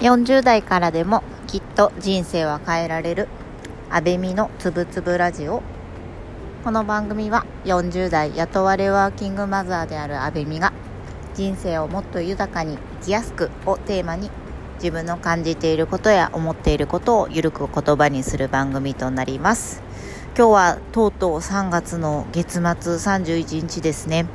40代からでもきっと人生は変えられる。安倍美のつぶつぶラジオ。この番組は40代雇われワーキングマザーである安倍美が人生をもっと豊かに生きやすくをテーマに自分の感じていることや思っていることをゆるく言葉にする番組となります。今日はとうとう3月の月末31日ですね。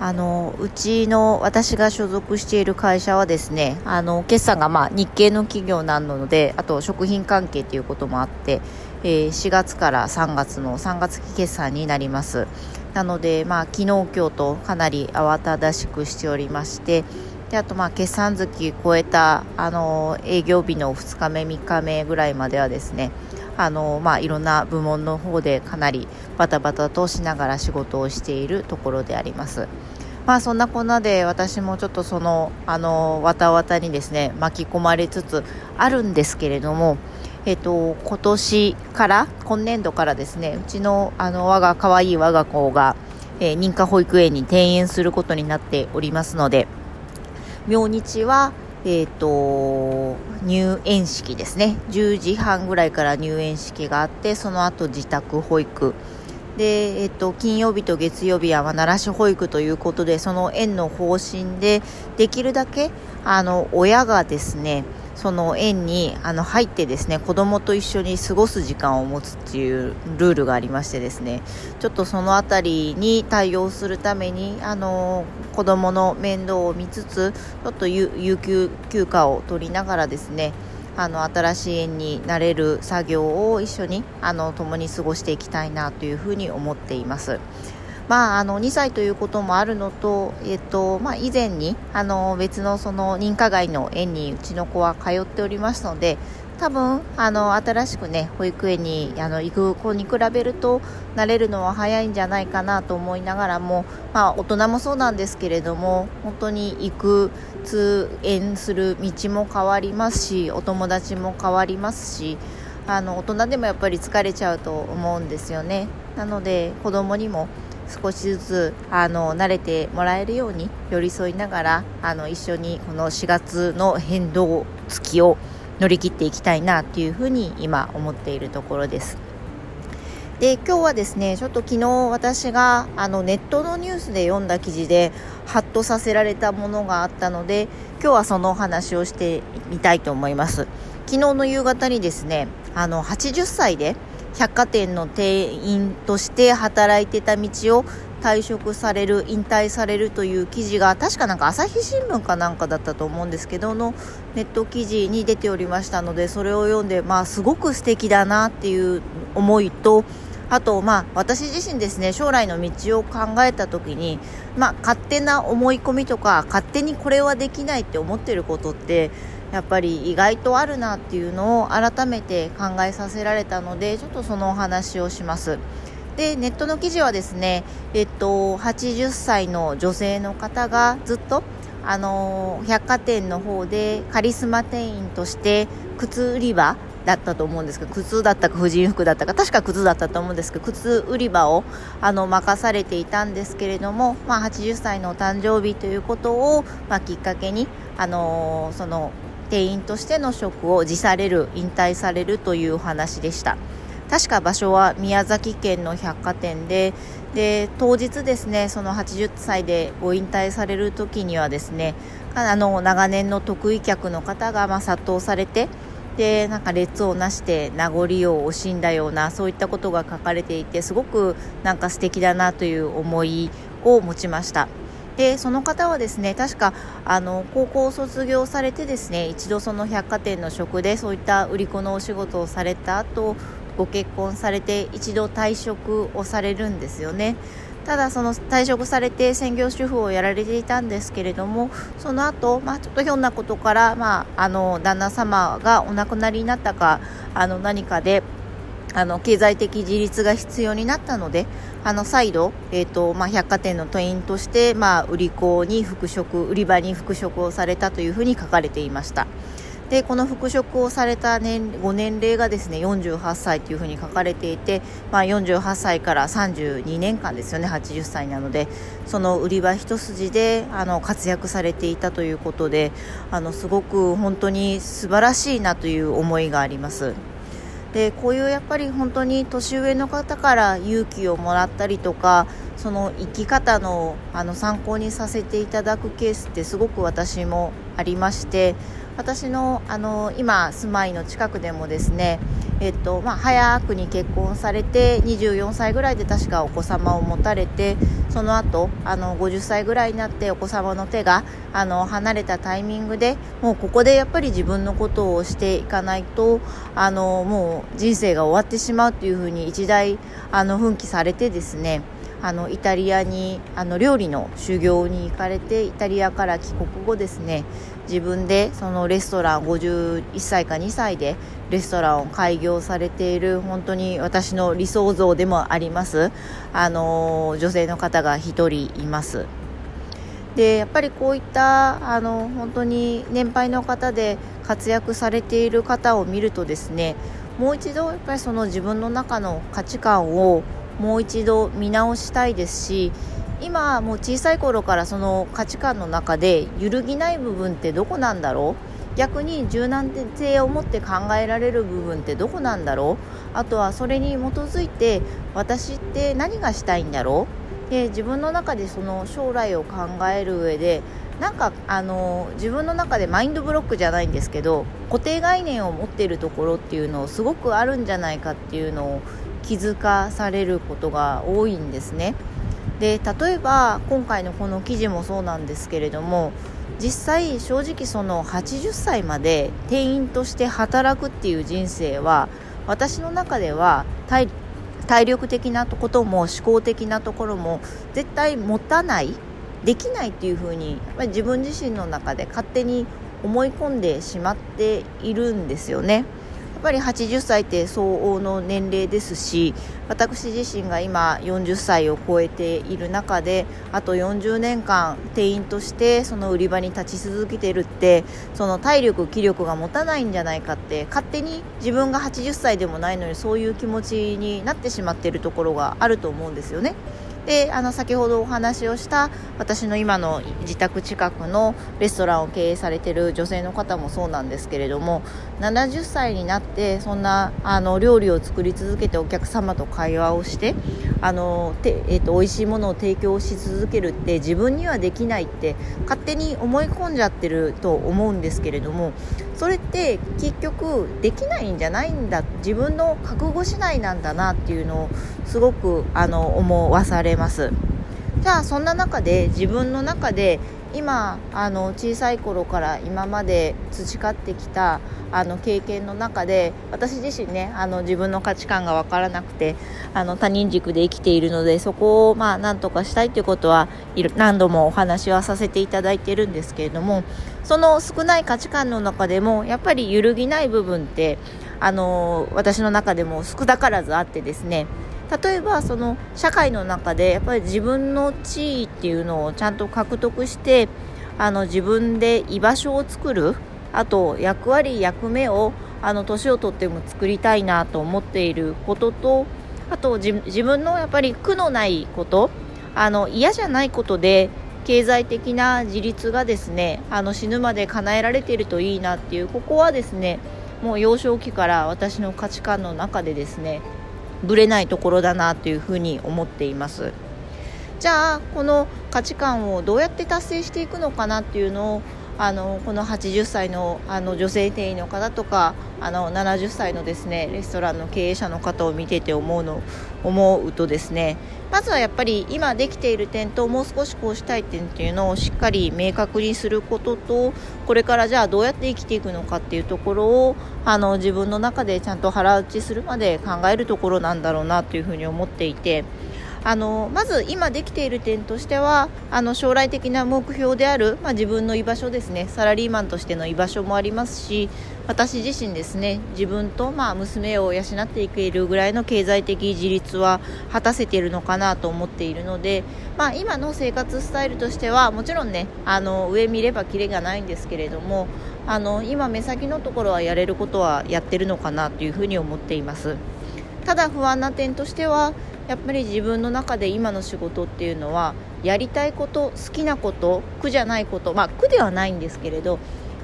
あのうちの私が所属している会社はですねあの決算がまあ日系の企業なのであと食品関係ということもあって、えー、4月から3月の3月期決算になります。なので、まあ、昨日今日とかなり慌ただしくしておりましてであとまあ決算月超えたあの営業日の2日目3日目ぐらいまではですねあの、まあ、いろんな部門の方でかなりバタバタとしながら仕事をしているところであります。まあそんなこんなで私もちょっとそのあのわたわたにですね巻き込まれつつあるんですけれども、えっと、今年から今年度からですねうちのあの我が可愛い我が子が、えー、認可保育園に転園することになっておりますので明日はえーと、入園式ですね。10時半ぐらいから入園式があってその後自宅保育。で、えーと、金曜日と月曜日は奈良市保育ということでその園の方針でできるだけあの親がですねその園にあの入ってですね子供と一緒に過ごす時間を持つっていうルールがありましてですねちょっとその辺りに対応するためにあの子供の面倒を見つつちょっと有給休暇を取りながらですねあの新しい園になれる作業を一緒にあの共に過ごしていきたいなというふうに思っています。まあ、あの2歳ということもあるのと、えっとまあ、以前にあの別のその認可外の園にうちの子は通っておりますので多分あの新しくね保育園にあの行く子に比べると慣れるのは早いんじゃないかなと思いながらも、まあ、大人もそうなんですけれども本当に行く通園する道も変わりますしお友達も変わりますしあの大人でもやっぱり疲れちゃうと思うんですよね。なので子供にも少しずつあの慣れてもらえるように寄り添いながらあの一緒にこの4月の変動月を乗り切っていきたいなというふうに今思っているところです。で今日はですねちょっと昨日私があのネットのニュースで読んだ記事でハッとさせられたものがあったので今日はそのお話をしてみたいと思います昨日の夕方にですねあの80歳で百貨店の店員として働いてた道を退職される引退されるという記事が確かなんか朝日新聞かなんかだったと思うんですけどのネット記事に出ておりましたのでそれを読んでまあすごく素敵だなっていう思いとあとまあ私自身ですね将来の道を考えた時にまあ勝手な思い込みとか勝手にこれはできないって思ってることってやっぱり意外とあるなっていうのを改めて考えさせられたのでちょっとそのお話をします。でネットの記事はですね、えっと、80歳の女性の方がずっとあの百貨店の方でカリスマ店員として靴売り場だったと思うんですけど靴だったか婦人服だったか確か靴だったと思うんですけど靴売り場をあの任されていたんですけれども、まあ、80歳のお誕生日ということを、まあ、きっかけにあのその店員としての職を辞される引退されるというお話でした確か場所は宮崎県の百貨店でで当日ですねその80歳でご引退される時にはですねあの長年の得意客の方がま殺到されてでなんか列をなして名残を惜しんだようなそういったことが書かれていてすごくなんか素敵だなという思いを持ちました。でその方はですね確かあの高校を卒業されてですね一度その百貨店の職でそういった売り子のお仕事をされた後ご結婚されて一度退職をされるんですよね。ただその退職されて専業主婦をやられていたんですけれどもその後、まあちょっとひょんなことから、まあ、あの旦那様がお亡くなりになったかあの何かであの経済的自立が必要になったのであの再度、えーとまあ、百貨店の店員として、まあ、売り子に復職売り場に復職をされたというふうに書かれていましたでこの復職をされた年ご年齢がですね48歳というふうに書かれていて、まあ、48歳から32年間ですよね80歳なのでその売り場一筋であの活躍されていたということであのすごく本当に素晴らしいなという思いがあります。でこういうやっぱり本当に年上の方から勇気をもらったりとかその生き方のあの参考にさせていただくケースってすごく私もありまして私のあの今住まいの近くでもですね、えっとまあ、早くに結婚されて24歳ぐらいで確かお子様を持たれてその後あの50歳ぐらいになってお子様の手があの離れたタイミングでもうここでやっぱり自分のことをしていかないとあのもう人生が終わってしまうというふうに一大あの奮起されてですねあのイタリアにあの料理の修行に行かれてイタリアから帰国後ですね自分でそのレストラン51歳か2歳でレストランを開業されている本当に私の理想像でもあります。あの女性の方が1人います。でやっぱりこういったあの本当に年配の方で活躍されている方を見るとですねもう一度やっぱりその自分の中の価値観をもう一度見直したいですし今もう小さい頃からその価値観の中で揺るぎない部分ってどこなんだろう？逆に柔軟性を持って考えられる部分ってどこなんだろう？あとはそれに基づいて私って何がしたいんだろう？で自分の中でその将来を考える上でなんかあの自分の中でマインドブロックじゃないんですけど固定概念を持っているところっていうのをすごくあるんじゃないかっていうのを気づかされることが多いんですね。で例えば今回のこの記事もそうなんですけれども実際正直その80歳まで店員として働くっていう人生は私の中では体力的なことも思考的なところも絶対持たないできないっていうふうにやっぱり自分自身の中で勝手に思い込んでしまっているんですよね。っぱり80歳って相応の年齢ですし私自身が今40歳を超えている中であと40年間店員としてその売り場に立ち続けてるってその体力気力が持たないんじゃないかって勝手に自分が80歳でもないのにそういう気持ちになってしまっているところがあると思うんですよね。であの先ほどお話をした私の今の自宅近くのレストランを経営されている女性の方もそうなんですけれども70歳になってそんなあの料理を作り続けてお客様と会話をしてあのて、えーと、美味しいものを提供し続けるって自分にはできないって勝手に思い込んじゃってると思うんですけれどもそれって結局できないんじゃないんだ自分の覚悟次第なんだなっていうのをすごくあの思わされます。じゃあそんな中で自分の中で今あの小さい頃から今まで培ってきたあの経験の中で私自身ねあの自分の価値観が分からなくてあの他人軸で生きているのでそこをまあ何とかしたいということは何度もお話はさせていただいてるんですけれどもその少ない価値観の中でもやっぱり揺るぎない部分ってあの私の中でも少なからずあってですね例えばその社会の中でやっぱり自分の地位っていうのをちゃんと獲得してあの自分で居場所を作るあと役割役目をあの年をとっても作りたいなと思っていることとあと自分のやっぱり苦のないことあの嫌じゃないことで経済的な自立がですねあの死ぬまで叶えられているといいなっていうここはですねもう幼少期から私の価値観の中でですねぶれないところだなというふうに思っています。じゃあこの価値観をどうやって達成していくのかなっていうのをあのこの80歳のあの女性店員の方とかあの70歳のですねレストランの経営者の方を見てて思うの思うとですねまずはやっぱり今できている点ともう少しこうしたい点っていうのをしっかり明確にすることとこれからじゃあどうやって生きていくのかっていうところをあの自分の中でちゃんと腹落ちするまで考えるところなんだろうなというふうに思っていて。あのまず今できている点としてはあの将来的な目標である、まあ、自分の居場所ですね。サラリーマンとしての居場所もありますし私自身ですね自分とまあ娘を養っていけるぐらいの経済的自立は果たせているのかなと思っているので、まあ、今の生活スタイルとしてはもちろんねあの上見ればキレがないんですけれどもあの今目先のところはやれることはやってるのかなというふうに思っています。ただ不安な点としてはやっぱり自分の中で今の仕事っていうのはやりたいこと好きなこと苦じゃないことまあ苦ではないんですけれどやっ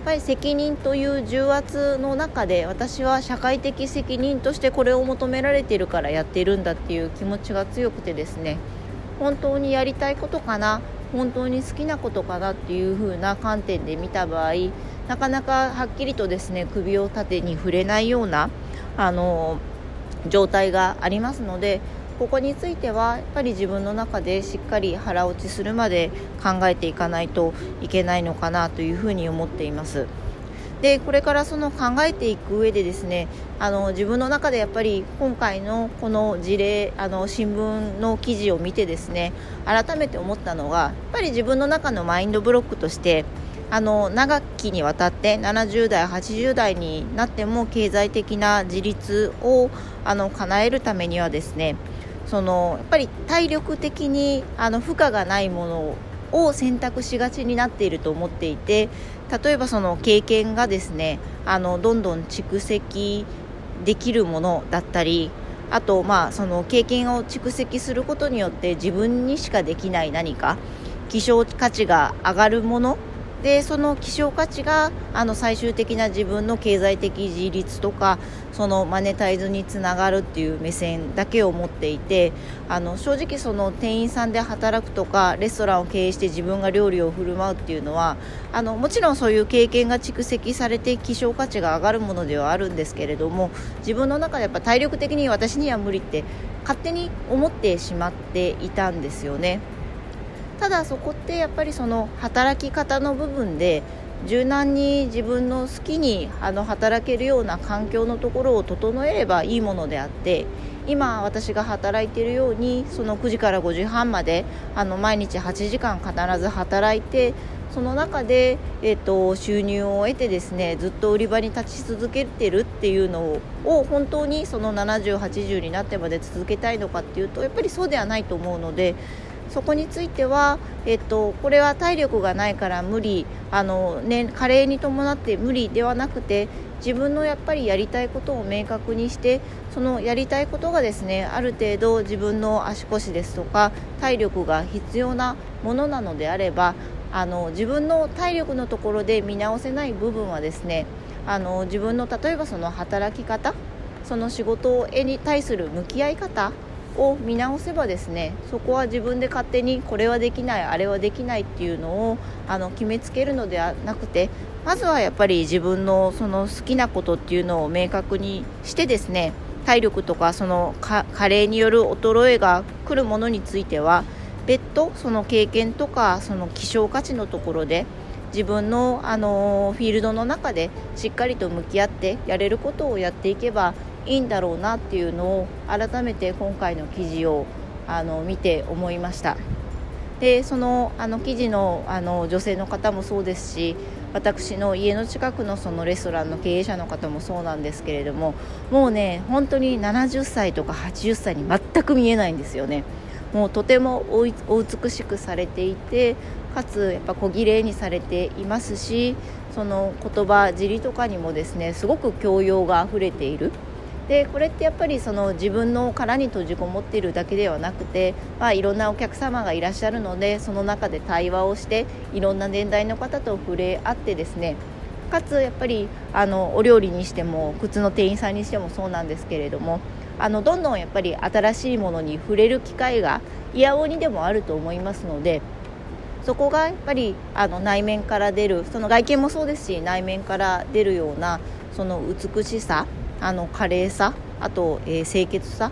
ぱり責任という重圧の中で私は社会的責任としてこれを求められてるからやってるんだっていう気持ちが強くてですね本当にやりたいことかな本当に好きなことかなっていう風な観点で見た場合なかなかはっきりとですね首を縦に触れないようなあの状態がありますのでここについてはやっぱり自分の中でしっかり腹落ちするまで考えていかないといけないのかなというふうに思っています。でこれからその考えていく上でですねあの自分の中でやっぱり今回のこの事例あの新聞の記事を見てですね改めて思ったのがやっぱり自分の中のマインドブロックとしてあの長きにわたって70代80代になっても経済的な自立をあの叶えるためにはですねそのやっぱり体力的にあの負荷がないものを選択しがちになっていると思っていて例えばその経験がですねあのどんどん蓄積できるものだったりあとまあその経験を蓄積することによって自分にしかできない何か希少価値が上がるものでその希少価値があの最終的な自分の経済的自立とかそのマネタイズにつながるっていう目線だけを持っていてあの正直その店員さんで働くとかレストランを経営して自分が料理を振る舞うっていうのはあのもちろんそういう経験が蓄積されて希少価値が上がるものではあるんですけれども自分の中でやっぱ体力的に私には無理って勝手に思ってしまっていたんですよね。ただそこってやっぱりその働き方の部分で柔軟に自分の好きにあの働けるような環境のところを整えればいいものであって今私が働いているようにその9時から5時半まであの毎日8時間必ず働いてその中で、えーと、収入を得てですねずっと売り場に立ち続けてるっていうのを本当にその70、80になってまで続けたいのかっていうとやっぱりそうではないと思うのでそこについては、えっと、これは体力がないから無理。あの、ね、加齢に伴って無理ではなくて自分のやっぱりやりたいことを明確にしてそのやりたいことがですねある程度自分の足腰ですとか体力が必要なものなのであればあの自分の体力のところで見直せない部分はですねあの自分の例えばその働き方その仕事に対する向き合い方を見直せばですねそこは自分で勝手にこれはできないあれはできないっていうのをあの決めつけるのではなくてまずはやっぱり自分のその好きなことっていうのを明確にしてですね体力とかその加齢による衰えが来るものについては別途その経験とかその希少価値のところで自分の、あのフィールドの中でしっかりと向き合ってやれることをやっていけばいいんだろうなっていうのを改めて今回の記事をあの見て思いました。でそのあの記事のあの女性の方もそうですし私の家の近くのそのレストランの経営者の方もそうなんですけれどももうね本当に70歳とか80歳に全く見えないんですよね。もうとてもお美しくされていてかつやっぱ小綺麗にされていますしその言葉尻とかにもですねすごく教養があふれている。でこれってやっぱりその自分の殻に閉じこもっているだけではなくて、まあ、いろんなお客様がいらっしゃるのでその中で対話をしていろんな年代の方と触れ合ってですねかつやっぱりあのお料理にしても靴の店員さんにしてもそうなんですけれどもあのどんどんやっぱり新しいものに触れる機会がいやおにでもあると思いますのでそこがやっぱりあの内面から出るその外見もそうですし内面から出るようなその美しさあの華麗さあと、えー、清潔さ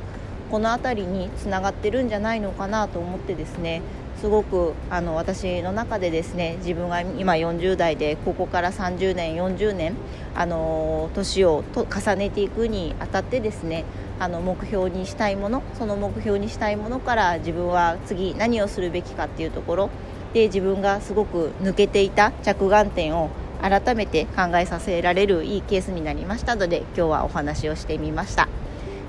この辺りにつながってるんじゃないのかなと思ってですねすごくあの私の中でですね自分が今40代でここから30年40年あの年をと重ねていくにあたってですねあの目標にしたいものその目標にしたいものから自分は次何をするべきかっていうところで自分がすごく抜けていた着眼点を改めて考えさせられるいいケースになりましたので今日はお話をしてみました。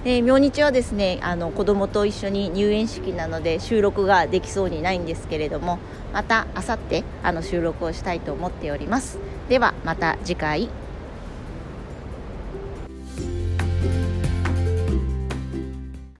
で明日はですねあの子供と一緒に入園式なので収録ができそうにないんですけれどもまた明後日あの収録をしたいと思っておりますではまた次回